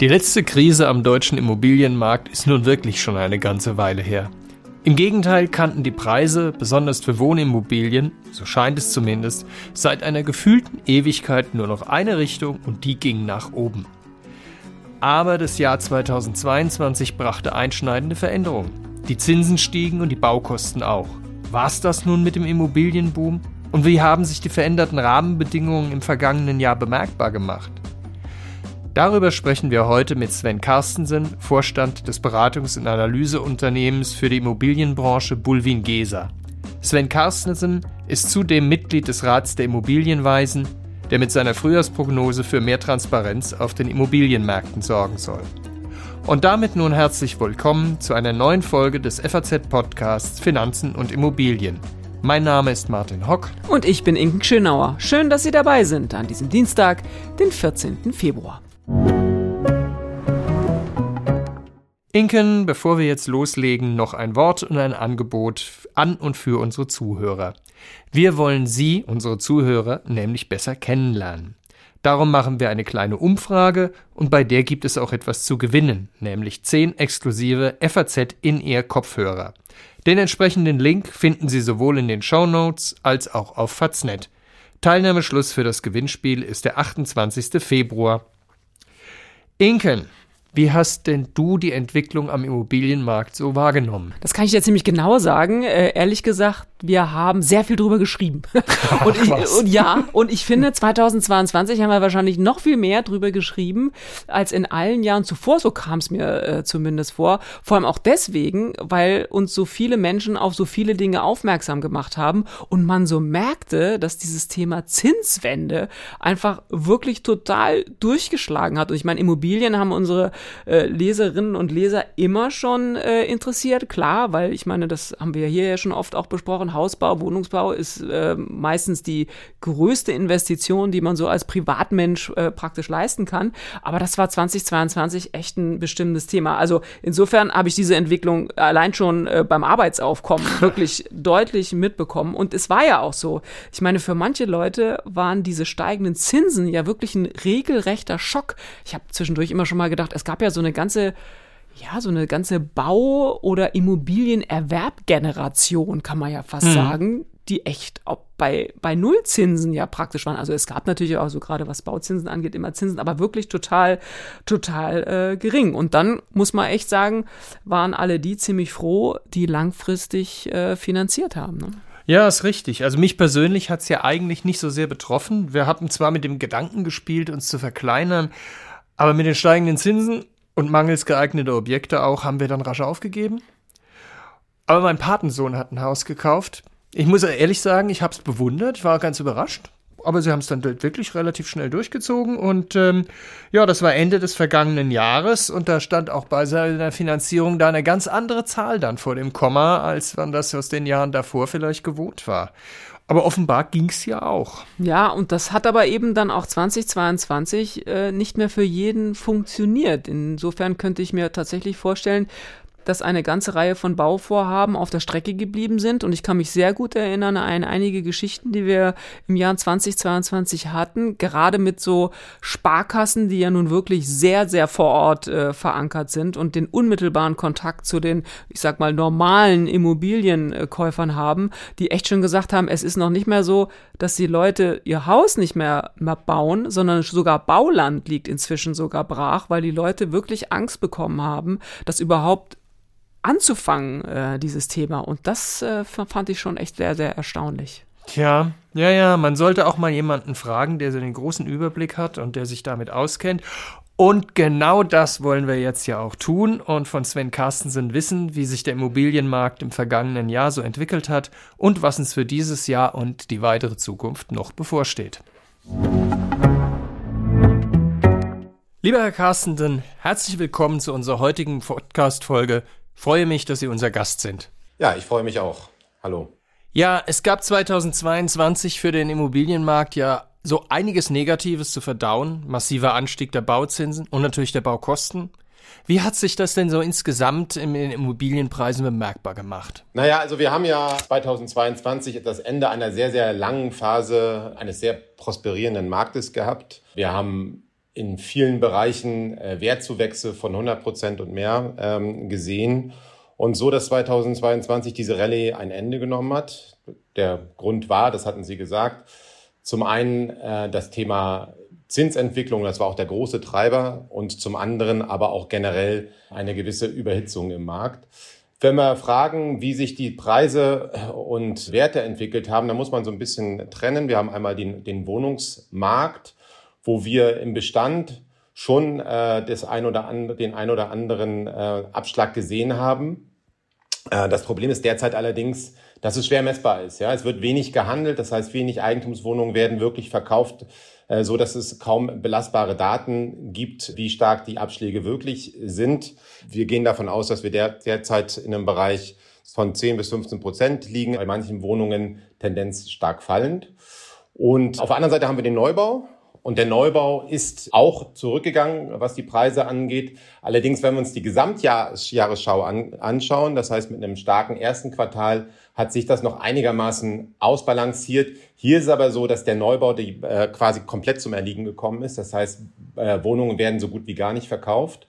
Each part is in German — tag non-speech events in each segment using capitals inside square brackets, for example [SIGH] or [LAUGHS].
Die letzte Krise am deutschen Immobilienmarkt ist nun wirklich schon eine ganze Weile her. Im Gegenteil kannten die Preise, besonders für Wohnimmobilien, so scheint es zumindest, seit einer gefühlten Ewigkeit nur noch eine Richtung und die ging nach oben. Aber das Jahr 2022 brachte einschneidende Veränderungen. Die Zinsen stiegen und die Baukosten auch. War's das nun mit dem Immobilienboom? Und wie haben sich die veränderten Rahmenbedingungen im vergangenen Jahr bemerkbar gemacht? Darüber sprechen wir heute mit Sven Carstensen, Vorstand des Beratungs- und Analyseunternehmens für die Immobilienbranche Bulwin Gesa. Sven Carstensen ist zudem Mitglied des Rats der Immobilienweisen, der mit seiner Frühjahrsprognose für mehr Transparenz auf den Immobilienmärkten sorgen soll. Und damit nun herzlich willkommen zu einer neuen Folge des FAZ-Podcasts Finanzen und Immobilien. Mein Name ist Martin Hock. Und ich bin Inken Schönauer. Schön, dass Sie dabei sind an diesem Dienstag, den 14. Februar. Inken, bevor wir jetzt loslegen, noch ein Wort und ein Angebot an und für unsere Zuhörer. Wir wollen Sie, unsere Zuhörer, nämlich besser kennenlernen. Darum machen wir eine kleine Umfrage und bei der gibt es auch etwas zu gewinnen, nämlich 10 exklusive FAZ in-ear Kopfhörer. Den entsprechenden Link finden Sie sowohl in den Show Notes als auch auf Faznet. Teilnahmeschluss für das Gewinnspiel ist der 28. Februar. Inken, wie hast denn du die Entwicklung am Immobilienmarkt so wahrgenommen? Das kann ich dir ziemlich genau sagen. Äh, ehrlich gesagt, wir haben sehr viel drüber geschrieben. [LAUGHS] und, ich, und ja, und ich finde, 2022 haben wir wahrscheinlich noch viel mehr drüber geschrieben als in allen Jahren zuvor. So kam es mir äh, zumindest vor. Vor allem auch deswegen, weil uns so viele Menschen auf so viele Dinge aufmerksam gemacht haben und man so merkte, dass dieses Thema Zinswende einfach wirklich total durchgeschlagen hat. Und ich meine, Immobilien haben unsere äh, Leserinnen und Leser immer schon äh, interessiert, klar, weil ich meine, das haben wir hier ja schon oft auch besprochen. Hausbau, Wohnungsbau ist äh, meistens die größte Investition, die man so als Privatmensch äh, praktisch leisten kann. Aber das war 2022 echt ein bestimmtes Thema. Also insofern habe ich diese Entwicklung allein schon äh, beim Arbeitsaufkommen [LAUGHS] wirklich deutlich mitbekommen. Und es war ja auch so. Ich meine, für manche Leute waren diese steigenden Zinsen ja wirklich ein regelrechter Schock. Ich habe zwischendurch immer schon mal gedacht, es gab gab ja so eine ganze ja, so eine ganze Bau- oder Immobilienerwerbgeneration, kann man ja fast mhm. sagen, die echt bei, bei Nullzinsen ja praktisch waren. Also es gab natürlich auch so gerade was Bauzinsen angeht, immer Zinsen, aber wirklich total, total äh, gering. Und dann muss man echt sagen, waren alle die ziemlich froh, die langfristig äh, finanziert haben. Ne? Ja, ist richtig. Also mich persönlich hat es ja eigentlich nicht so sehr betroffen. Wir haben zwar mit dem Gedanken gespielt, uns zu verkleinern, aber mit den steigenden Zinsen und mangels geeigneter Objekte auch haben wir dann rasch aufgegeben. Aber mein Patensohn hat ein Haus gekauft. Ich muss ehrlich sagen, ich habe es bewundert, war ganz überrascht. Aber sie haben es dann wirklich relativ schnell durchgezogen und ähm, ja, das war Ende des vergangenen Jahres und da stand auch bei seiner Finanzierung da eine ganz andere Zahl dann vor dem Komma, als man das aus den Jahren davor vielleicht gewohnt war. Aber offenbar ging es ja auch. Ja, und das hat aber eben dann auch 2022 äh, nicht mehr für jeden funktioniert. Insofern könnte ich mir tatsächlich vorstellen, dass eine ganze Reihe von Bauvorhaben auf der Strecke geblieben sind. Und ich kann mich sehr gut erinnern an einige Geschichten, die wir im Jahr 2022 hatten, gerade mit so Sparkassen, die ja nun wirklich sehr, sehr vor Ort äh, verankert sind und den unmittelbaren Kontakt zu den, ich sag mal, normalen Immobilienkäufern haben, die echt schon gesagt haben, es ist noch nicht mehr so, dass die Leute ihr Haus nicht mehr, mehr bauen, sondern sogar Bauland liegt inzwischen sogar brach, weil die Leute wirklich Angst bekommen haben, dass überhaupt anzufangen, äh, dieses Thema. Und das äh, fand ich schon echt sehr, sehr erstaunlich. Tja, ja, ja, man sollte auch mal jemanden fragen, der so den großen Überblick hat und der sich damit auskennt. Und genau das wollen wir jetzt ja auch tun und von Sven Carstensen wissen, wie sich der Immobilienmarkt im vergangenen Jahr so entwickelt hat und was uns für dieses Jahr und die weitere Zukunft noch bevorsteht. Lieber Herr Carstensen, herzlich willkommen zu unserer heutigen Podcast-Folge Freue mich, dass Sie unser Gast sind. Ja, ich freue mich auch. Hallo. Ja, es gab 2022 für den Immobilienmarkt ja so einiges Negatives zu verdauen. Massiver Anstieg der Bauzinsen und natürlich der Baukosten. Wie hat sich das denn so insgesamt in den Immobilienpreisen bemerkbar gemacht? Naja, also wir haben ja 2022 das Ende einer sehr, sehr langen Phase eines sehr prosperierenden Marktes gehabt. Wir haben in vielen Bereichen äh, Wertzuwächse von 100 Prozent und mehr ähm, gesehen. Und so, dass 2022 diese Rallye ein Ende genommen hat. Der Grund war, das hatten Sie gesagt, zum einen äh, das Thema Zinsentwicklung, das war auch der große Treiber, und zum anderen aber auch generell eine gewisse Überhitzung im Markt. Wenn wir fragen, wie sich die Preise und Werte entwickelt haben, dann muss man so ein bisschen trennen. Wir haben einmal den, den Wohnungsmarkt, wo wir im Bestand schon äh, das ein oder andere, den ein oder anderen äh, Abschlag gesehen haben. Äh, das Problem ist derzeit allerdings, dass es schwer messbar ist. Ja, es wird wenig gehandelt, das heißt, wenig Eigentumswohnungen werden wirklich verkauft, äh, so dass es kaum belastbare Daten gibt, wie stark die Abschläge wirklich sind. Wir gehen davon aus, dass wir der, derzeit in einem Bereich von 10 bis 15 Prozent liegen, bei manchen Wohnungen Tendenz stark fallend. Und auf der anderen Seite haben wir den Neubau. Und der Neubau ist auch zurückgegangen, was die Preise angeht. Allerdings, wenn wir uns die Gesamtjahresschau an, anschauen, das heißt mit einem starken ersten Quartal, hat sich das noch einigermaßen ausbalanciert. Hier ist aber so, dass der Neubau die, äh, quasi komplett zum Erliegen gekommen ist. Das heißt, äh, Wohnungen werden so gut wie gar nicht verkauft.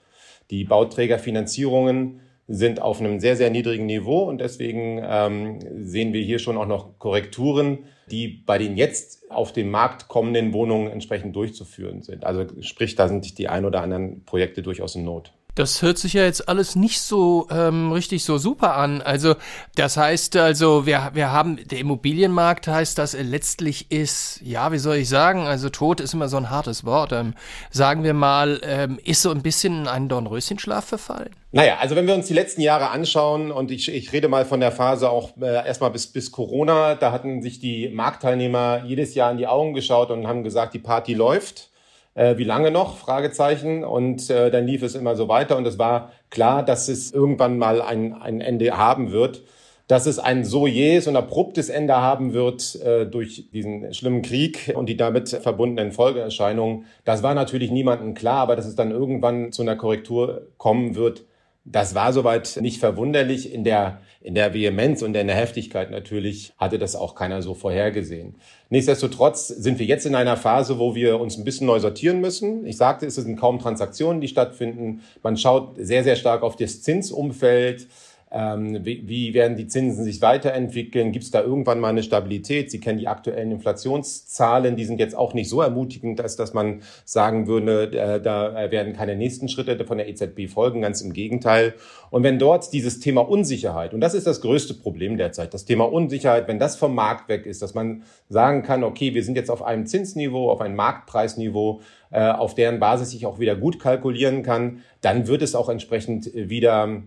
Die Bauträgerfinanzierungen sind auf einem sehr, sehr niedrigen Niveau und deswegen ähm, sehen wir hier schon auch noch Korrekturen, die bei den jetzt auf den Markt kommenden Wohnungen entsprechend durchzuführen sind. Also sprich, da sind die ein oder anderen Projekte durchaus in Not. Das hört sich ja jetzt alles nicht so ähm, richtig so super an. Also das heißt also, wir, wir haben, der Immobilienmarkt heißt, dass er letztlich ist, ja, wie soll ich sagen, also tot ist immer so ein hartes Wort. Ähm, sagen wir mal, ähm, ist so ein bisschen in einen Dornröschenschlaf verfallen? Naja, also wenn wir uns die letzten Jahre anschauen und ich, ich rede mal von der Phase auch äh, erstmal bis, bis Corona, da hatten sich die Marktteilnehmer jedes Jahr in die Augen geschaut und haben gesagt, die Party läuft äh, wie lange noch? Fragezeichen. Und äh, dann lief es immer so weiter und es war klar, dass es irgendwann mal ein, ein Ende haben wird. Dass es ein so jähes und abruptes Ende haben wird äh, durch diesen schlimmen Krieg und die damit verbundenen Folgeerscheinungen, das war natürlich niemandem klar, aber dass es dann irgendwann zu einer Korrektur kommen wird, das war soweit nicht verwunderlich. In der, in der Vehemenz und in der Heftigkeit natürlich hatte das auch keiner so vorhergesehen. Nichtsdestotrotz sind wir jetzt in einer Phase, wo wir uns ein bisschen neu sortieren müssen. Ich sagte, es sind kaum Transaktionen, die stattfinden. Man schaut sehr, sehr stark auf das Zinsumfeld. Ähm, wie, wie werden die Zinsen sich weiterentwickeln? Gibt es da irgendwann mal eine Stabilität? Sie kennen die aktuellen Inflationszahlen, die sind jetzt auch nicht so ermutigend, als dass man sagen würde, äh, da werden keine nächsten Schritte von der EZB folgen, ganz im Gegenteil. Und wenn dort dieses Thema Unsicherheit, und das ist das größte Problem derzeit, das Thema Unsicherheit, wenn das vom Markt weg ist, dass man sagen kann, okay, wir sind jetzt auf einem Zinsniveau, auf einem Marktpreisniveau, äh, auf deren Basis ich auch wieder gut kalkulieren kann, dann wird es auch entsprechend wieder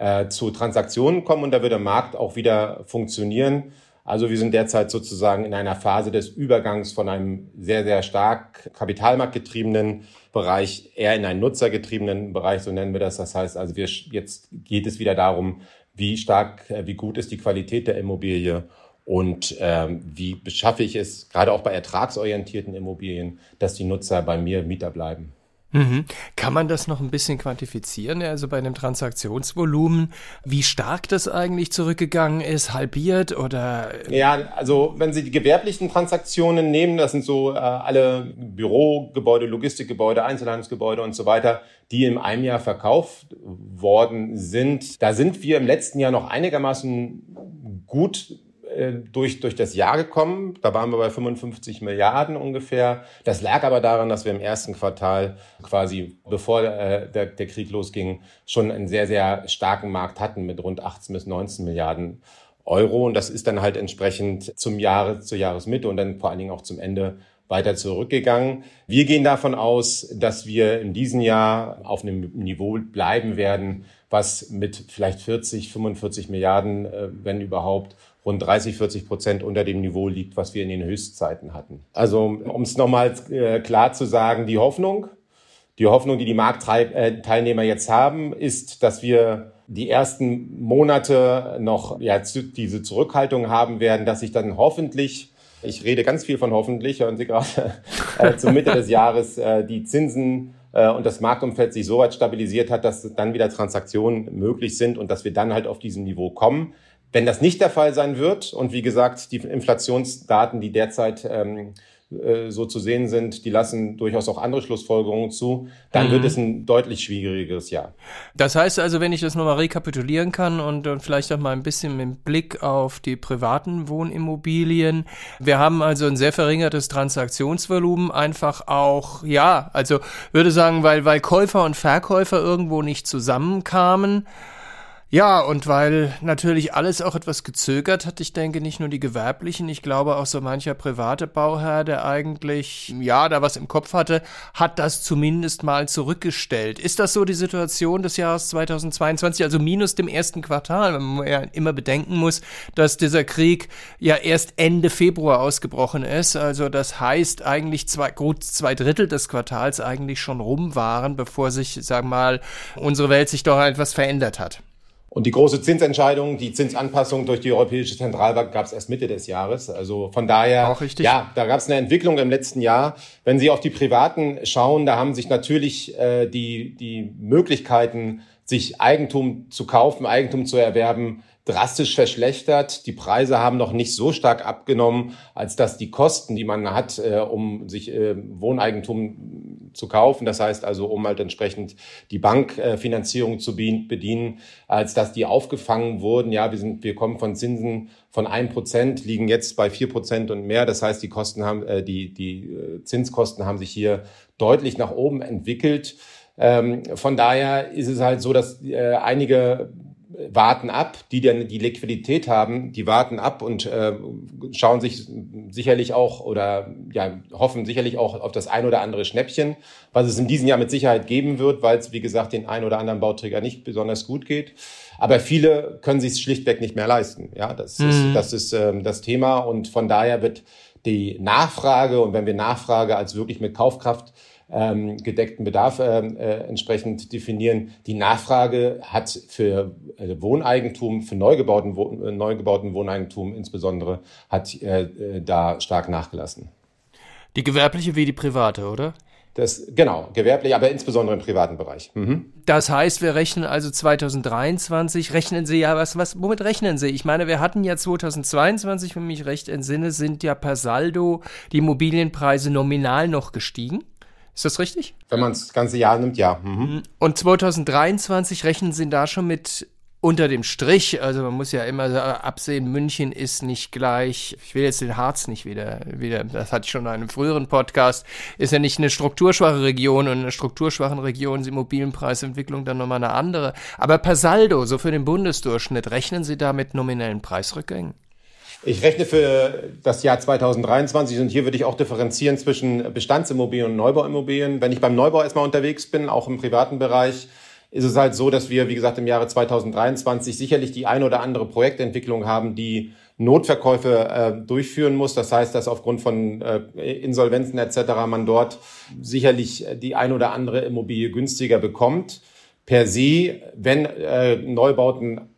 äh, zu Transaktionen kommen und da wird der Markt auch wieder funktionieren. Also wir sind derzeit sozusagen in einer Phase des Übergangs von einem sehr, sehr stark kapitalmarktgetriebenen Bereich eher in einen nutzergetriebenen Bereich, so nennen wir das. Das heißt also, wir, jetzt geht es wieder darum, wie stark, äh, wie gut ist die Qualität der Immobilie und ähm, wie beschaffe ich es, gerade auch bei ertragsorientierten Immobilien, dass die Nutzer bei mir Mieter bleiben. Mhm. Kann man das noch ein bisschen quantifizieren, also bei einem Transaktionsvolumen, wie stark das eigentlich zurückgegangen ist, halbiert oder? Ja, also wenn Sie die gewerblichen Transaktionen nehmen, das sind so äh, alle Bürogebäude, Logistikgebäude, Einzelhandelsgebäude und so weiter, die im einem Jahr verkauft worden sind, da sind wir im letzten Jahr noch einigermaßen gut durch, durch das Jahr gekommen. Da waren wir bei 55 Milliarden ungefähr. Das lag aber daran, dass wir im ersten Quartal quasi, bevor äh, der, der Krieg losging, schon einen sehr, sehr starken Markt hatten mit rund 18 bis 19 Milliarden Euro. Und das ist dann halt entsprechend zum Jahre, zur Jahresmitte und dann vor allen Dingen auch zum Ende weiter zurückgegangen. Wir gehen davon aus, dass wir in diesem Jahr auf einem Niveau bleiben werden, was mit vielleicht 40, 45 Milliarden, äh, wenn überhaupt, rund 30, 40 Prozent unter dem Niveau liegt, was wir in den Höchstzeiten hatten. Also um es nochmal äh, klar zu sagen, die Hoffnung, die Hoffnung, die die Marktteilnehmer jetzt haben, ist, dass wir die ersten Monate noch ja, diese Zurückhaltung haben werden, dass sich dann hoffentlich, ich rede ganz viel von hoffentlich, hören Sie gerade, äh, zur Mitte des Jahres äh, die Zinsen äh, und das Marktumfeld sich so weit stabilisiert hat, dass dann wieder Transaktionen möglich sind und dass wir dann halt auf diesem Niveau kommen. Wenn das nicht der Fall sein wird und wie gesagt die Inflationsdaten, die derzeit ähm, äh, so zu sehen sind, die lassen durchaus auch andere Schlussfolgerungen zu, dann mhm. wird es ein deutlich schwierigeres Jahr. Das heißt also, wenn ich das nochmal rekapitulieren kann und, und vielleicht auch mal ein bisschen mit Blick auf die privaten Wohnimmobilien. Wir haben also ein sehr verringertes Transaktionsvolumen, einfach auch, ja, also würde sagen, weil, weil Käufer und Verkäufer irgendwo nicht zusammenkamen. Ja, und weil natürlich alles auch etwas gezögert hat, ich denke nicht nur die gewerblichen, ich glaube auch so mancher private Bauherr, der eigentlich, ja, da was im Kopf hatte, hat das zumindest mal zurückgestellt. Ist das so die Situation des Jahres 2022, also minus dem ersten Quartal, wenn man ja immer bedenken muss, dass dieser Krieg ja erst Ende Februar ausgebrochen ist, also das heißt eigentlich zwei, gut zwei Drittel des Quartals eigentlich schon rum waren, bevor sich, sagen wir mal, unsere Welt sich doch etwas verändert hat. Und die große Zinsentscheidung, die Zinsanpassung durch die Europäische Zentralbank gab es erst Mitte des Jahres. Also von daher, Auch richtig. ja, da gab es eine Entwicklung im letzten Jahr. Wenn Sie auf die Privaten schauen, da haben sich natürlich äh, die, die Möglichkeiten, sich Eigentum zu kaufen, Eigentum zu erwerben, drastisch verschlechtert. Die Preise haben noch nicht so stark abgenommen, als dass die Kosten, die man hat, äh, um sich äh, Wohneigentum zu kaufen, das heißt also, um halt entsprechend die Bankfinanzierung zu bedienen, als dass die aufgefangen wurden. Ja, wir sind, wir kommen von Zinsen von ein Prozent, liegen jetzt bei vier Prozent und mehr. Das heißt, die Kosten haben, äh, die, die äh, Zinskosten haben sich hier deutlich nach oben entwickelt. Ähm, von daher ist es halt so, dass äh, einige warten ab, die dann die Liquidität haben, die warten ab und äh, schauen sich sicherlich auch oder ja hoffen sicherlich auch auf das ein oder andere Schnäppchen, was es in diesem Jahr mit Sicherheit geben wird, weil es wie gesagt den ein oder anderen Bauträger nicht besonders gut geht. Aber viele können sich schlichtweg nicht mehr leisten. Ja, das mhm. ist das ist ähm, das Thema und von daher wird die Nachfrage und wenn wir Nachfrage als wirklich mit Kaufkraft ähm, gedeckten Bedarf äh, äh, entsprechend definieren. Die Nachfrage hat für äh, Wohneigentum, für neu gebauten, äh, neu gebauten Wohneigentum insbesondere, hat äh, äh, da stark nachgelassen. Die gewerbliche wie die private, oder? Das, genau, gewerblich, aber insbesondere im privaten Bereich. Mhm. Das heißt, wir rechnen also 2023, rechnen Sie ja, was, was, womit rechnen Sie? Ich meine, wir hatten ja 2022, wenn ich mich recht entsinne, sind ja per Saldo die Immobilienpreise nominal noch gestiegen. Ist das richtig? Wenn man das ganze Jahr nimmt, ja. Mhm. Und 2023 rechnen Sie da schon mit unter dem Strich, also man muss ja immer absehen, München ist nicht gleich, ich will jetzt den Harz nicht wieder, wieder, das hatte ich schon in einem früheren Podcast, ist ja nicht eine strukturschwache Region und in einer strukturschwachen Region ist die Immobilienpreisentwicklung dann nochmal eine andere. Aber per Saldo, so für den Bundesdurchschnitt, rechnen Sie da mit nominellen Preisrückgängen? Ich rechne für das Jahr 2023 und hier würde ich auch differenzieren zwischen Bestandsimmobilien und Neubauimmobilien. Wenn ich beim Neubau erstmal unterwegs bin, auch im privaten Bereich, ist es halt so, dass wir, wie gesagt, im Jahre 2023 sicherlich die ein oder andere Projektentwicklung haben, die Notverkäufe äh, durchführen muss. Das heißt, dass aufgrund von äh, Insolvenzen etc. man dort sicherlich die ein oder andere Immobilie günstiger bekommt. Per se, wenn äh, Neubauten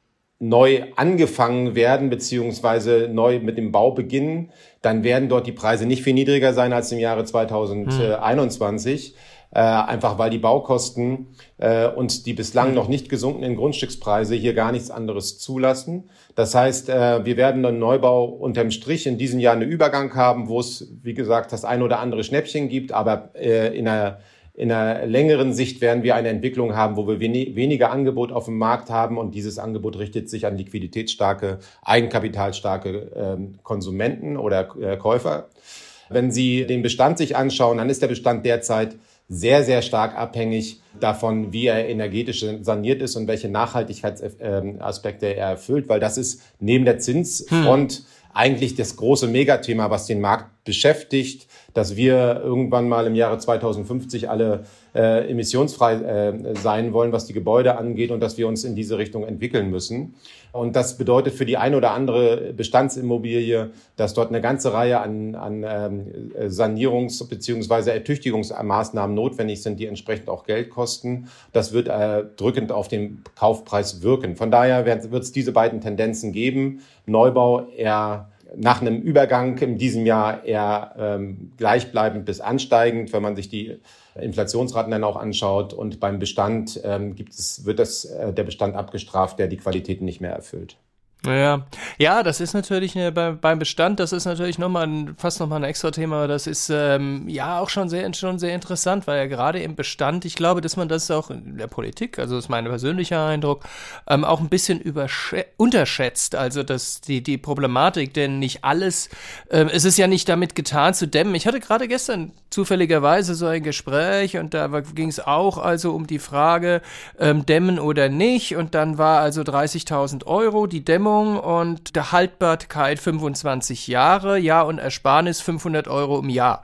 neu angefangen werden, beziehungsweise neu mit dem Bau beginnen, dann werden dort die Preise nicht viel niedriger sein als im Jahre 2021. Hm. Äh, einfach weil die Baukosten äh, und die bislang hm. noch nicht gesunkenen Grundstückspreise hier gar nichts anderes zulassen. Das heißt, äh, wir werden einen Neubau unterm Strich in diesem Jahr einen Übergang haben, wo es, wie gesagt, das ein oder andere Schnäppchen gibt, aber äh, in einer in einer längeren Sicht werden wir eine Entwicklung haben, wo wir weniger Angebot auf dem Markt haben und dieses Angebot richtet sich an liquiditätsstarke, eigenkapitalstarke ähm, Konsumenten oder äh, Käufer. Wenn Sie den Bestand sich anschauen, dann ist der Bestand derzeit sehr, sehr stark abhängig davon, wie er energetisch saniert ist und welche Nachhaltigkeitsaspekte er erfüllt, weil das ist neben der Zinsfront hm. eigentlich das große Megathema, was den Markt beschäftigt dass wir irgendwann mal im Jahre 2050 alle äh, emissionsfrei äh, sein wollen, was die Gebäude angeht und dass wir uns in diese Richtung entwickeln müssen. Und das bedeutet für die eine oder andere Bestandsimmobilie, dass dort eine ganze Reihe an, an ähm, Sanierungs- bzw. Ertüchtigungsmaßnahmen notwendig sind, die entsprechend auch Geld kosten. Das wird äh, drückend auf den Kaufpreis wirken. Von daher wird es diese beiden Tendenzen geben. Neubau eher nach einem Übergang in diesem Jahr eher ähm, gleichbleibend bis ansteigend, wenn man sich die Inflationsraten dann auch anschaut. Und beim Bestand ähm, gibt es, wird das, äh, der Bestand abgestraft, der die Qualitäten nicht mehr erfüllt. Ja, ja, das ist natürlich eine, bei, beim Bestand, das ist natürlich nochmal ein, fast nochmal ein extra Thema. Das ist ähm, ja auch schon sehr, schon sehr interessant, weil ja gerade im Bestand, ich glaube, dass man das auch in der Politik, also das ist mein persönlicher Eindruck, ähm, auch ein bisschen unterschätzt. Also dass die, die Problematik, denn nicht alles, ähm, es ist ja nicht damit getan zu dämmen. Ich hatte gerade gestern zufälligerweise so ein Gespräch und da ging es auch also um die Frage, ähm, dämmen oder nicht. Und dann war also 30.000 Euro die Dämmung Bestimmung und der Haltbarkeit 25 Jahre, ja und Ersparnis 500 Euro im Jahr.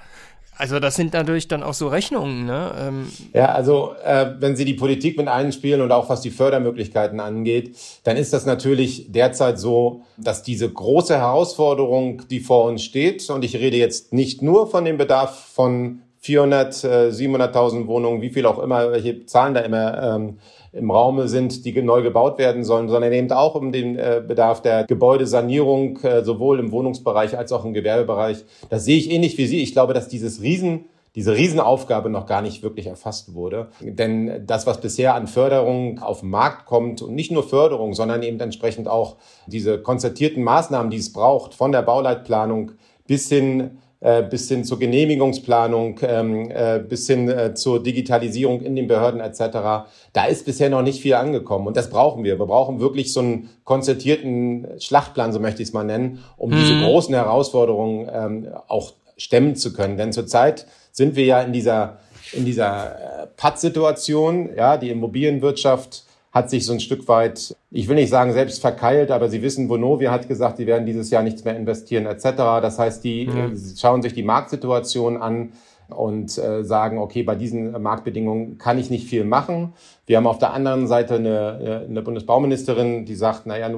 Also das sind natürlich dann auch so Rechnungen, ne? Ähm ja, also äh, wenn Sie die Politik mit einspielen und auch was die Fördermöglichkeiten angeht, dann ist das natürlich derzeit so, dass diese große Herausforderung, die vor uns steht, und ich rede jetzt nicht nur von dem Bedarf von 400, äh, 700.000 Wohnungen, wie viel auch immer, welche Zahlen da immer ähm, im Raume sind, die neu gebaut werden sollen, sondern eben auch um den äh, Bedarf der Gebäudesanierung, äh, sowohl im Wohnungsbereich als auch im Gewerbebereich. Das sehe ich ähnlich wie Sie. Ich glaube, dass dieses Riesen diese Riesenaufgabe noch gar nicht wirklich erfasst wurde. Denn das, was bisher an Förderung auf den Markt kommt, und nicht nur Förderung, sondern eben entsprechend auch diese konzertierten Maßnahmen, die es braucht, von der Bauleitplanung bis hin bis hin zur Genehmigungsplanung, ähm, äh, bis hin äh, zur Digitalisierung in den Behörden etc. Da ist bisher noch nicht viel angekommen und das brauchen wir. Wir brauchen wirklich so einen konzertierten Schlachtplan, so möchte ich es mal nennen, um mhm. diese großen Herausforderungen ähm, auch stemmen zu können. Denn zurzeit sind wir ja in dieser in dieser Pattsituation, ja, die Immobilienwirtschaft hat sich so ein Stück weit, ich will nicht sagen selbst verkeilt, aber Sie wissen, Vonovia hat gesagt, die werden dieses Jahr nichts mehr investieren etc. Das heißt, die mhm. schauen sich die Marktsituation an und äh, sagen, okay, bei diesen Marktbedingungen kann ich nicht viel machen. Wir haben auf der anderen Seite eine, eine Bundesbauministerin, die sagt, naja,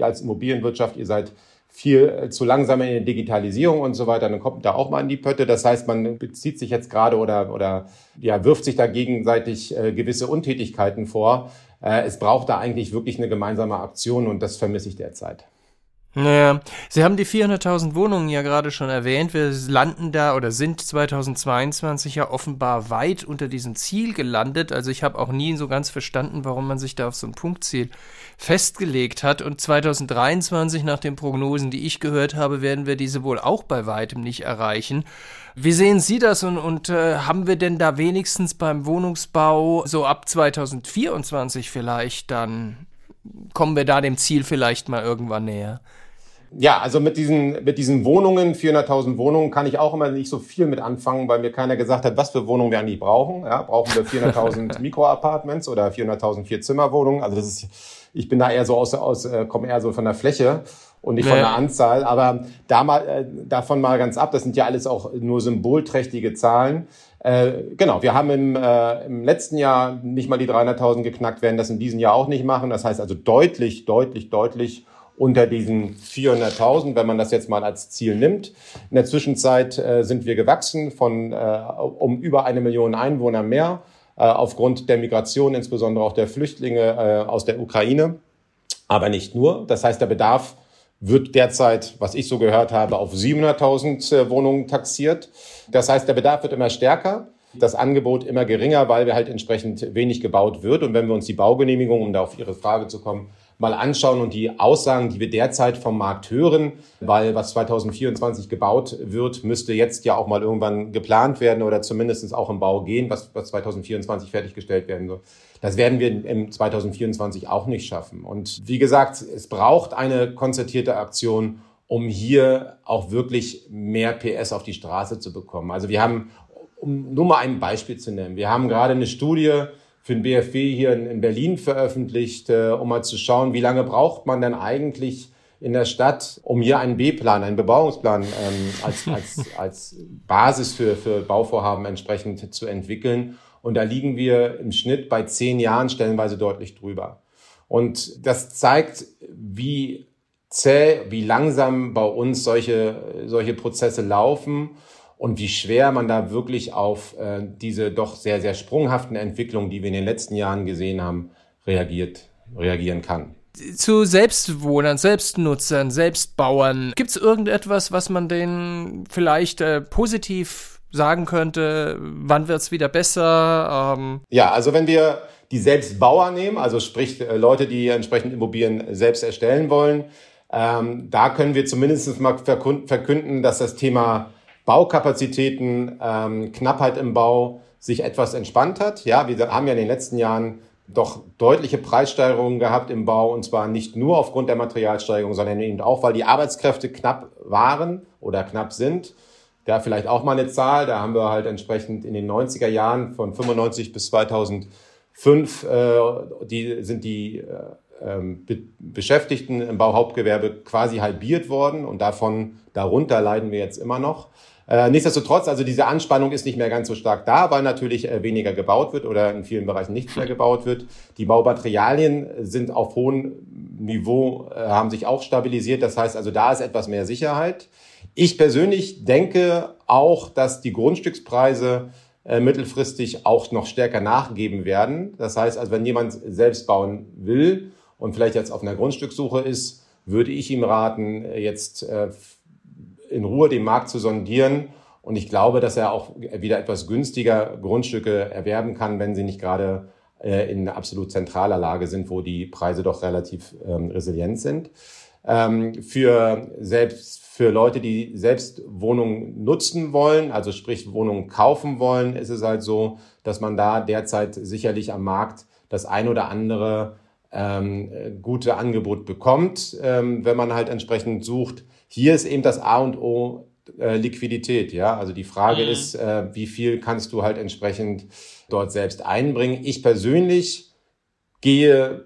als Immobilienwirtschaft, ihr seid viel äh, zu langsam in der Digitalisierung und so weiter, dann kommt da auch mal in die Pötte. Das heißt, man bezieht sich jetzt gerade oder, oder ja, wirft sich da gegenseitig äh, gewisse Untätigkeiten vor. Äh, es braucht da eigentlich wirklich eine gemeinsame Aktion und das vermisse ich derzeit. Naja, Sie haben die 400.000 Wohnungen ja gerade schon erwähnt. Wir landen da oder sind 2022 ja offenbar weit unter diesem Ziel gelandet. Also ich habe auch nie so ganz verstanden, warum man sich da auf so ein Punktziel festgelegt hat. Und 2023, nach den Prognosen, die ich gehört habe, werden wir diese wohl auch bei weitem nicht erreichen. Wie sehen Sie das und, und äh, haben wir denn da wenigstens beim Wohnungsbau so ab 2024 vielleicht dann, kommen wir da dem Ziel vielleicht mal irgendwann näher? Ja, also mit diesen, mit diesen Wohnungen, 400.000 Wohnungen, kann ich auch immer nicht so viel mit anfangen, weil mir keiner gesagt hat, was für Wohnungen wir eigentlich brauchen. Ja, brauchen wir 400.000 [LAUGHS] Mikroapartments oder 400.000 Vierzimmerwohnungen? Also das ist, ich bin da eher so aus, aus äh, komme eher so von der Fläche und nicht nee. von der Anzahl. Aber da mal, äh, davon mal ganz ab, das sind ja alles auch nur symbolträchtige Zahlen. Äh, genau, wir haben im, äh, im letzten Jahr nicht mal die 300.000 geknackt, werden das in diesem Jahr auch nicht machen. Das heißt also deutlich, deutlich, deutlich unter diesen 400.000, wenn man das jetzt mal als Ziel nimmt. In der Zwischenzeit äh, sind wir gewachsen von äh, um über eine Million Einwohner mehr äh, aufgrund der Migration, insbesondere auch der Flüchtlinge äh, aus der Ukraine. Aber nicht nur. Das heißt, der Bedarf wird derzeit, was ich so gehört habe, auf 700.000 äh, Wohnungen taxiert. Das heißt, der Bedarf wird immer stärker das Angebot immer geringer, weil wir halt entsprechend wenig gebaut wird. Und wenn wir uns die Baugenehmigung, um da auf Ihre Frage zu kommen, mal anschauen und die Aussagen, die wir derzeit vom Markt hören, weil was 2024 gebaut wird, müsste jetzt ja auch mal irgendwann geplant werden oder zumindest auch im Bau gehen, was, was 2024 fertiggestellt werden soll. Das werden wir im 2024 auch nicht schaffen. Und wie gesagt, es braucht eine konzertierte Aktion, um hier auch wirklich mehr PS auf die Straße zu bekommen. Also wir haben, um nur mal ein Beispiel zu nennen, wir haben gerade eine Studie für den BFW hier in, Berlin veröffentlicht, äh, um mal zu schauen, wie lange braucht man denn eigentlich in der Stadt, um hier einen B-Plan, einen Bebauungsplan ähm, als, [LAUGHS] als, als Basis für, für Bauvorhaben entsprechend zu entwickeln. Und da liegen wir im Schnitt bei zehn Jahren stellenweise deutlich drüber. Und das zeigt, wie zäh, wie langsam bei uns solche, solche Prozesse laufen und wie schwer man da wirklich auf äh, diese doch sehr, sehr sprunghaften Entwicklungen, die wir in den letzten Jahren gesehen haben, reagiert, reagieren kann. zu Selbstwohnern, Selbstnutzern, Selbstbauern. Gibt es irgendetwas, was man denen vielleicht äh, positiv sagen könnte? Wann wird es wieder besser? Ähm ja, also wenn wir die Selbstbauer nehmen, also sprich äh, Leute, die entsprechend Immobilien selbst erstellen wollen, ähm, da können wir zumindest mal verkünden, dass das Thema Baukapazitäten, ähm, Knappheit im Bau sich etwas entspannt hat. Ja, wir haben ja in den letzten Jahren doch deutliche Preissteigerungen gehabt im Bau und zwar nicht nur aufgrund der Materialsteigerung, sondern eben auch, weil die Arbeitskräfte knapp waren oder knapp sind. Da vielleicht auch mal eine Zahl, da haben wir halt entsprechend in den 90er Jahren von 95 bis 2005, äh, die sind die äh, ähm, Be Beschäftigten im Bauhauptgewerbe quasi halbiert worden und davon darunter leiden wir jetzt immer noch. Äh, nichtsdestotrotz, also diese Anspannung ist nicht mehr ganz so stark da, weil natürlich äh, weniger gebaut wird oder in vielen Bereichen nichts mehr gebaut wird. Die Baumaterialien sind auf hohem Niveau, äh, haben sich auch stabilisiert. Das heißt also, da ist etwas mehr Sicherheit. Ich persönlich denke auch, dass die Grundstückspreise äh, mittelfristig auch noch stärker nachgeben werden. Das heißt also, wenn jemand selbst bauen will und vielleicht jetzt auf einer Grundstückssuche ist, würde ich ihm raten, jetzt äh, in Ruhe den Markt zu sondieren. Und ich glaube, dass er auch wieder etwas günstiger Grundstücke erwerben kann, wenn sie nicht gerade äh, in absolut zentraler Lage sind, wo die Preise doch relativ ähm, resilient sind. Ähm, für selbst für Leute, die selbst Wohnungen nutzen wollen, also sprich Wohnungen kaufen wollen, ist es halt so, dass man da derzeit sicherlich am Markt das ein oder andere ähm, gute Angebot bekommt, ähm, wenn man halt entsprechend sucht. Hier ist eben das A und O äh, Liquidität, ja. Also die Frage mhm. ist, äh, wie viel kannst du halt entsprechend dort selbst einbringen. Ich persönlich gehe,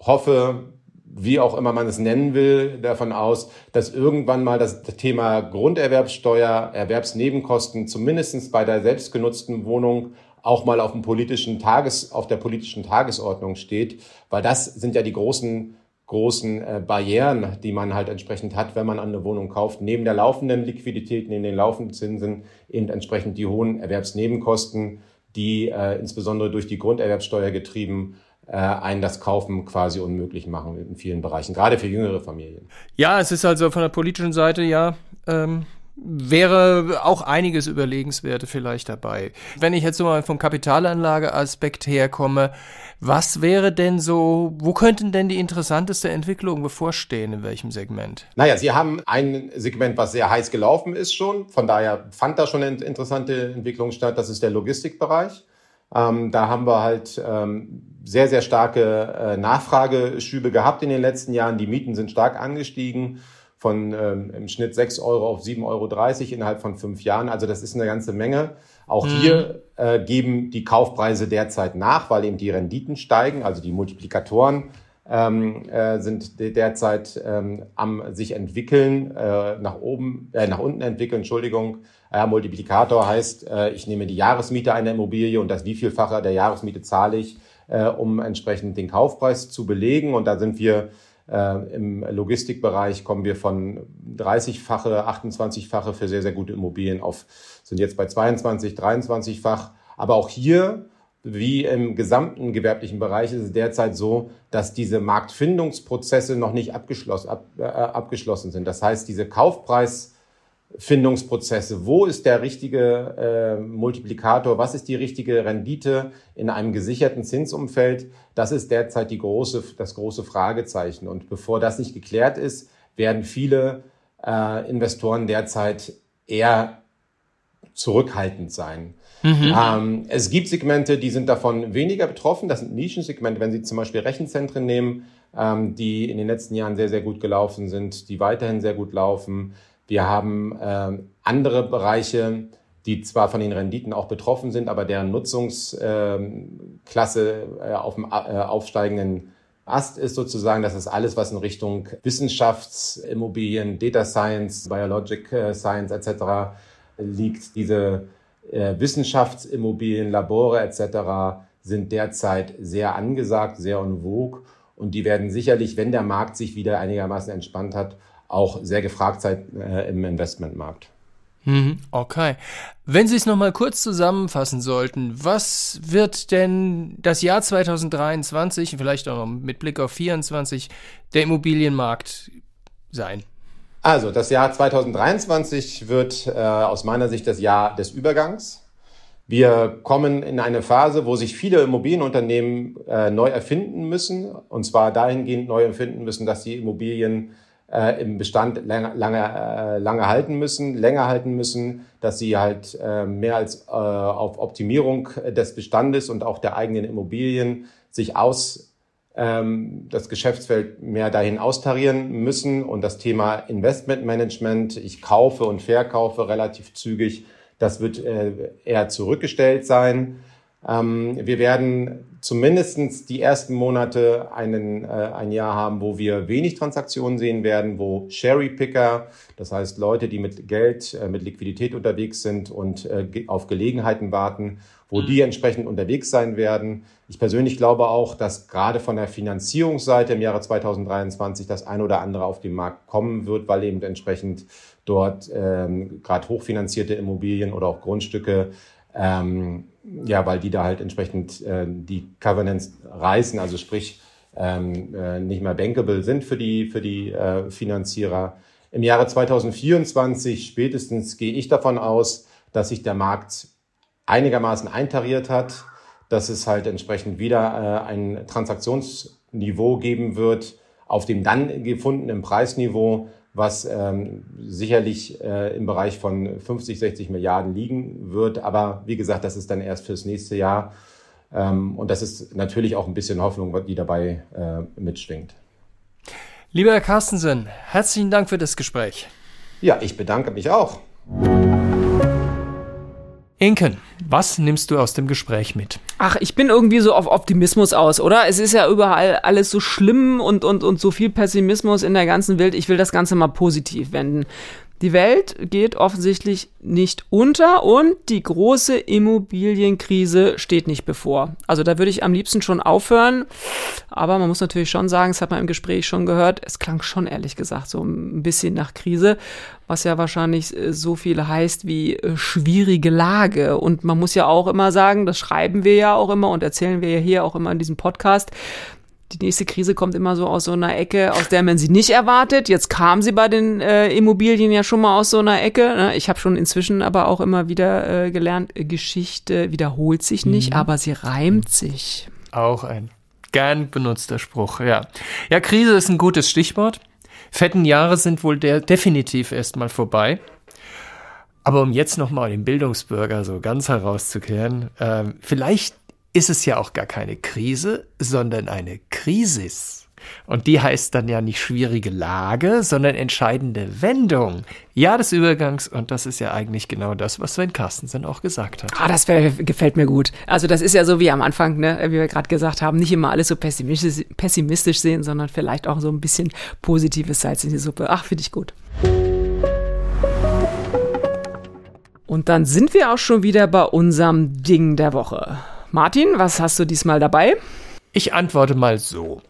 hoffe, wie auch immer man es nennen will, davon aus, dass irgendwann mal das Thema Grunderwerbssteuer, Erwerbsnebenkosten zumindestens bei der selbstgenutzten Wohnung auch mal auf dem politischen Tages, auf der politischen Tagesordnung steht, weil das sind ja die großen großen äh, Barrieren, die man halt entsprechend hat, wenn man eine Wohnung kauft. Neben der laufenden Liquidität, neben den laufenden Zinsen eben entsprechend die hohen Erwerbsnebenkosten, die äh, insbesondere durch die Grunderwerbsteuer getrieben äh, einen das Kaufen quasi unmöglich machen in vielen Bereichen, gerade für jüngere Familien. Ja, es ist also von der politischen Seite ja ähm, wäre auch einiges Überlegenswerte vielleicht dabei. Wenn ich jetzt so mal vom Kapitalanlageaspekt herkomme, was wäre denn so, wo könnten denn die interessanteste Entwicklung bevorstehen, in welchem Segment? Naja, Sie haben ein Segment, was sehr heiß gelaufen ist schon. Von daher fand da schon eine interessante Entwicklung statt. Das ist der Logistikbereich. Ähm, da haben wir halt ähm, sehr, sehr starke äh, Nachfrageschübe gehabt in den letzten Jahren. Die Mieten sind stark angestiegen von ähm, im Schnitt 6 Euro auf 7,30 Euro innerhalb von fünf Jahren. Also das ist eine ganze Menge. Auch mhm. hier äh, geben die Kaufpreise derzeit nach, weil eben die Renditen steigen, also die Multiplikatoren ähm, äh, sind derzeit ähm, am sich entwickeln, äh, nach oben, äh, nach unten entwickeln, Entschuldigung. Äh, Multiplikator heißt, äh, ich nehme die Jahresmiete einer Immobilie und das wievielfache der Jahresmiete zahle ich, äh, um entsprechend den Kaufpreis zu belegen. Und da sind wir Im Logistikbereich kommen wir von 30-fache, 28-fache für sehr, sehr gute Immobilien auf, sind jetzt bei 22, 23-fach. Aber auch hier, wie im gesamten gewerblichen Bereich, ist es derzeit so, dass diese Marktfindungsprozesse noch nicht abgeschlossen, ab, äh, abgeschlossen sind. Das heißt, diese Kaufpreis- Findungsprozesse. Wo ist der richtige äh, Multiplikator? Was ist die richtige Rendite in einem gesicherten Zinsumfeld? Das ist derzeit die große, das große Fragezeichen. Und bevor das nicht geklärt ist, werden viele äh, Investoren derzeit eher zurückhaltend sein. Mhm. Ähm, es gibt Segmente, die sind davon weniger betroffen. Das sind Nischensegmente. Wenn Sie zum Beispiel Rechenzentren nehmen, ähm, die in den letzten Jahren sehr, sehr gut gelaufen sind, die weiterhin sehr gut laufen. Wir haben äh, andere Bereiche, die zwar von den Renditen auch betroffen sind, aber deren Nutzungsklasse äh, auf dem äh, aufsteigenden Ast ist sozusagen, das ist alles, was in Richtung Wissenschaftsimmobilien, Data Science, Biologic äh, Science etc. liegt. Diese äh, Wissenschaftsimmobilien, Labore etc. sind derzeit sehr angesagt, sehr en vogue und die werden sicherlich, wenn der Markt sich wieder einigermaßen entspannt hat, auch sehr gefragt seid äh, im Investmentmarkt. Mhm, okay. Wenn Sie es nochmal kurz zusammenfassen sollten, was wird denn das Jahr 2023, vielleicht auch noch mit Blick auf 2024, der Immobilienmarkt sein? Also, das Jahr 2023 wird äh, aus meiner Sicht das Jahr des Übergangs. Wir kommen in eine Phase, wo sich viele Immobilienunternehmen äh, neu erfinden müssen, und zwar dahingehend neu erfinden müssen, dass die Immobilien äh, im Bestand lange, lange, äh, lange halten müssen, länger halten müssen, dass sie halt äh, mehr als äh, auf Optimierung des Bestandes und auch der eigenen Immobilien sich aus ähm, das Geschäftsfeld mehr dahin austarieren müssen und das Thema Investmentmanagement, ich kaufe und verkaufe relativ zügig, das wird äh, eher zurückgestellt sein. Ähm, wir werden zumindestens die ersten Monate einen, äh, ein Jahr haben, wo wir wenig Transaktionen sehen werden, wo Sherry-Picker, das heißt Leute, die mit Geld, äh, mit Liquidität unterwegs sind und äh, auf Gelegenheiten warten, wo mhm. die entsprechend unterwegs sein werden. Ich persönlich glaube auch, dass gerade von der Finanzierungsseite im Jahre 2023 das ein oder andere auf den Markt kommen wird, weil eben entsprechend dort ähm, gerade hochfinanzierte Immobilien oder auch Grundstücke ähm, ja, weil die da halt entsprechend äh, die Covenants reißen, also sprich ähm, äh, nicht mehr bankable sind für die, für die äh, Finanzierer. Im Jahre 2024 spätestens gehe ich davon aus, dass sich der Markt einigermaßen eintariert hat, dass es halt entsprechend wieder äh, ein Transaktionsniveau geben wird auf dem dann gefundenen Preisniveau, was ähm, sicherlich äh, im Bereich von 50, 60 Milliarden liegen wird. Aber wie gesagt, das ist dann erst fürs nächste Jahr. Ähm, und das ist natürlich auch ein bisschen Hoffnung, die dabei äh, mitschwingt. Lieber Herr Carstensen, herzlichen Dank für das Gespräch. Ja, ich bedanke mich auch. Inken, was nimmst du aus dem Gespräch mit? Ach, ich bin irgendwie so auf Optimismus aus, oder? Es ist ja überall alles so schlimm und, und, und so viel Pessimismus in der ganzen Welt. Ich will das Ganze mal positiv wenden. Die Welt geht offensichtlich nicht unter und die große Immobilienkrise steht nicht bevor. Also da würde ich am liebsten schon aufhören. Aber man muss natürlich schon sagen, das hat man im Gespräch schon gehört, es klang schon ehrlich gesagt so ein bisschen nach Krise, was ja wahrscheinlich äh, so viel heißt wie äh, schwierige Lage. Und man muss ja auch immer sagen, das schreiben wir ja auch immer und erzählen wir ja hier auch immer in diesem Podcast, die nächste Krise kommt immer so aus so einer Ecke, aus der man sie nicht erwartet. Jetzt kam sie bei den äh, Immobilien ja schon mal aus so einer Ecke. Ne? Ich habe schon inzwischen aber auch immer wieder äh, gelernt, Geschichte wiederholt sich nicht, mhm. aber sie reimt sich. Auch ein gern benutzter Spruch, ja. Ja, Krise ist ein gutes Stichwort. Fetten Jahre sind wohl der definitiv erstmal vorbei. Aber um jetzt nochmal den Bildungsbürger so ganz herauszukehren, äh, vielleicht ist es ja auch gar keine Krise, sondern eine Krisis. Und die heißt dann ja nicht schwierige Lage, sondern entscheidende Wendung. Ja, des Übergangs. Und das ist ja eigentlich genau das, was Sven Carstensen auch gesagt hat. Ah, das gefällt mir gut. Also das ist ja so wie am Anfang, ne, wie wir gerade gesagt haben, nicht immer alles so pessimistisch, pessimistisch sehen, sondern vielleicht auch so ein bisschen positives Salz in die Suppe. Ach, finde ich gut. Und dann sind wir auch schon wieder bei unserem Ding der Woche. Martin, was hast du diesmal dabei? Ich antworte mal so.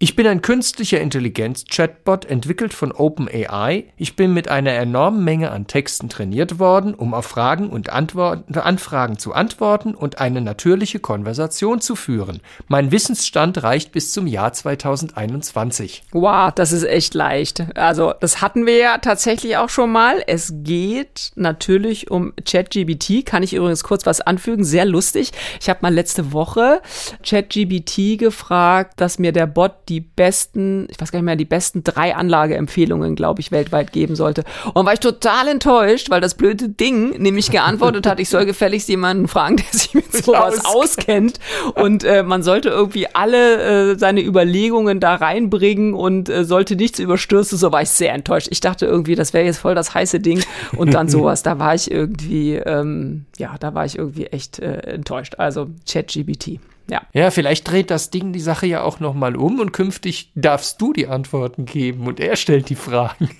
Ich bin ein künstlicher Intelligenz-Chatbot, entwickelt von OpenAI. Ich bin mit einer enormen Menge an Texten trainiert worden, um auf Fragen und Antworten, Anfragen zu antworten und eine natürliche Konversation zu führen. Mein Wissensstand reicht bis zum Jahr 2021. Wow, das ist echt leicht. Also, das hatten wir ja tatsächlich auch schon mal. Es geht natürlich um ChatGBT. Kann ich übrigens kurz was anfügen? Sehr lustig. Ich habe mal letzte Woche ChatGBT gefragt, dass mir der Bot die besten, ich weiß gar nicht mehr, die besten drei Anlageempfehlungen, glaube ich, weltweit geben sollte. Und war ich total enttäuscht, weil das blöde Ding nämlich geantwortet hat, ich soll gefälligst jemanden fragen, der sich mit [LAUGHS] sowas auskennt. Und äh, man sollte irgendwie alle äh, seine Überlegungen da reinbringen und äh, sollte nichts überstürzen. So war ich sehr enttäuscht. Ich dachte irgendwie, das wäre jetzt voll das heiße Ding. Und dann [LAUGHS] sowas, da war ich irgendwie, ähm, ja, da war ich irgendwie echt äh, enttäuscht. Also ChatGBT. Ja. Ja, vielleicht dreht das Ding die Sache ja auch nochmal um und künftig darfst du die Antworten geben und er stellt die Fragen.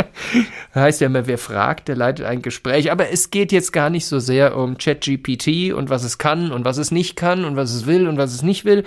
[LAUGHS] heißt ja immer, wer fragt, der leitet ein Gespräch. Aber es geht jetzt gar nicht so sehr um ChatGPT und was es kann und was es nicht kann und was es will und was es nicht will,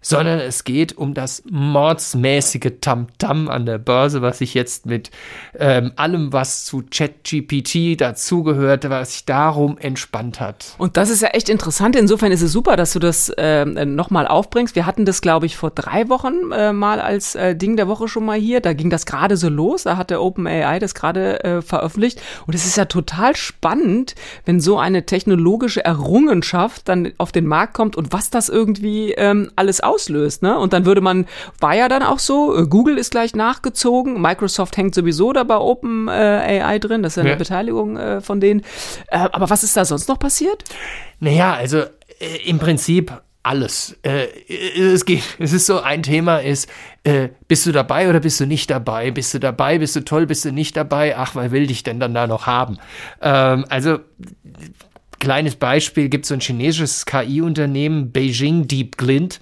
sondern es geht um das mordsmäßige Tamtam an der Börse, was sich jetzt mit ähm, allem, was zu ChatGPT dazugehört, was sich darum entspannt hat. Und das ist ja echt interessant. Insofern ist es super, dass du das äh, nochmal aufbringst. Wir hatten das, glaube ich, vor drei Wochen äh, mal als äh, Ding der Woche schon mal hier. Da ging das gerade so los. Da hat der OpenAI das gerade äh, veröffentlicht. Und es ist ja total spannend, wenn so eine technologische Errungenschaft dann auf den Markt kommt und was das irgendwie ähm, alles auslöst. Ne? Und dann würde man, war ja dann auch so, äh, Google ist gleich nachgezogen, Microsoft hängt sowieso da bei OpenAI drin, das ist ja eine ja. Beteiligung äh, von denen. Äh, aber was ist da sonst noch passiert? Naja, also äh, im Prinzip alles. Äh, es geht, [LAUGHS] es ist so ein Thema ist, äh, bist du dabei oder bist du nicht dabei? Bist du dabei, bist du toll, bist du nicht dabei? Ach, wer will dich denn dann da noch haben? Ähm, also kleines Beispiel gibt so ein chinesisches KI-Unternehmen Beijing Deep Glint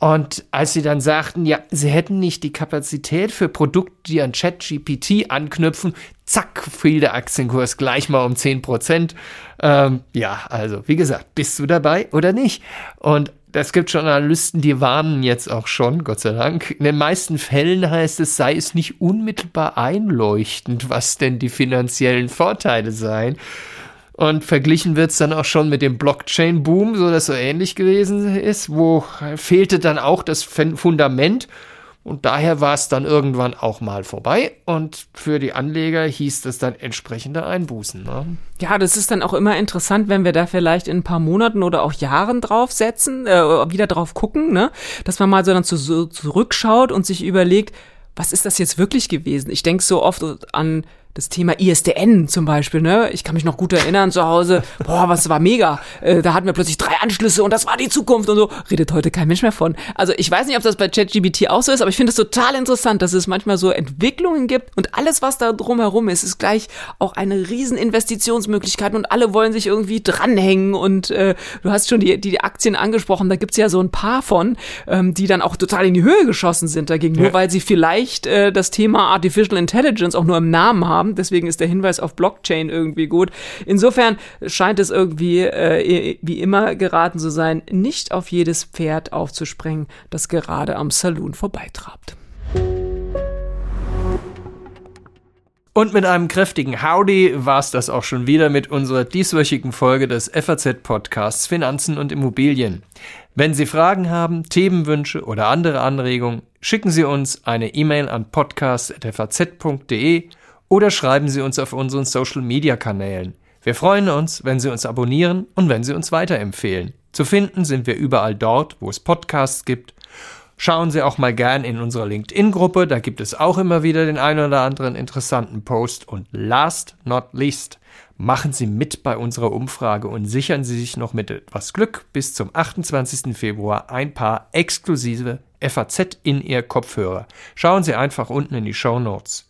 und als sie dann sagten, ja, sie hätten nicht die Kapazität für Produkte, die an ChatGPT anknüpfen, zack, fiel der Aktienkurs gleich mal um 10 Prozent. Ähm, ja, also wie gesagt, bist du dabei oder nicht? Und es gibt schon Analysten, die warnen jetzt auch schon, Gott sei Dank. In den meisten Fällen heißt es, sei es nicht unmittelbar einleuchtend, was denn die finanziellen Vorteile seien. Und verglichen wird es dann auch schon mit dem Blockchain-Boom, so dass so ähnlich gewesen ist, wo fehlte dann auch das Fundament. Und daher war es dann irgendwann auch mal vorbei. Und für die Anleger hieß das dann entsprechende Einbußen. Ne? Ja, das ist dann auch immer interessant, wenn wir da vielleicht in ein paar Monaten oder auch Jahren draufsetzen, äh, wieder drauf gucken, ne? dass man mal so dann zu, zurückschaut und sich überlegt, was ist das jetzt wirklich gewesen? Ich denke so oft an das Thema ISDN zum Beispiel, ne? Ich kann mich noch gut erinnern zu Hause, boah, was war mega. Äh, da hatten wir plötzlich drei Anschlüsse und das war die Zukunft und so. Redet heute kein Mensch mehr von. Also ich weiß nicht, ob das bei ChatGBT auch so ist, aber ich finde es total interessant, dass es manchmal so Entwicklungen gibt und alles, was da drumherum ist, ist gleich auch eine riesen Investitionsmöglichkeit und alle wollen sich irgendwie dranhängen und äh, du hast schon die, die Aktien angesprochen, da gibt's ja so ein paar von, ähm, die dann auch total in die Höhe geschossen sind dagegen, ja. nur weil sie vielleicht äh, das Thema Artificial Intelligence auch nur im Namen haben haben. Deswegen ist der Hinweis auf Blockchain irgendwie gut. Insofern scheint es irgendwie, äh, wie immer geraten zu sein, nicht auf jedes Pferd aufzuspringen, das gerade am Saloon vorbeitrabt. Und mit einem kräftigen Howdy war es das auch schon wieder mit unserer dieswöchigen Folge des FAZ-Podcasts Finanzen und Immobilien. Wenn Sie Fragen haben, Themenwünsche oder andere Anregungen, schicken Sie uns eine E-Mail an podcast.faz.de oder schreiben Sie uns auf unseren Social-Media-Kanälen. Wir freuen uns, wenn Sie uns abonnieren und wenn Sie uns weiterempfehlen. Zu finden sind wir überall dort, wo es Podcasts gibt. Schauen Sie auch mal gern in unserer LinkedIn-Gruppe, da gibt es auch immer wieder den einen oder anderen interessanten Post. Und last not least, machen Sie mit bei unserer Umfrage und sichern Sie sich noch mit etwas Glück bis zum 28. Februar ein paar exklusive FAZ in Ihr Kopfhörer. Schauen Sie einfach unten in die Show Notes.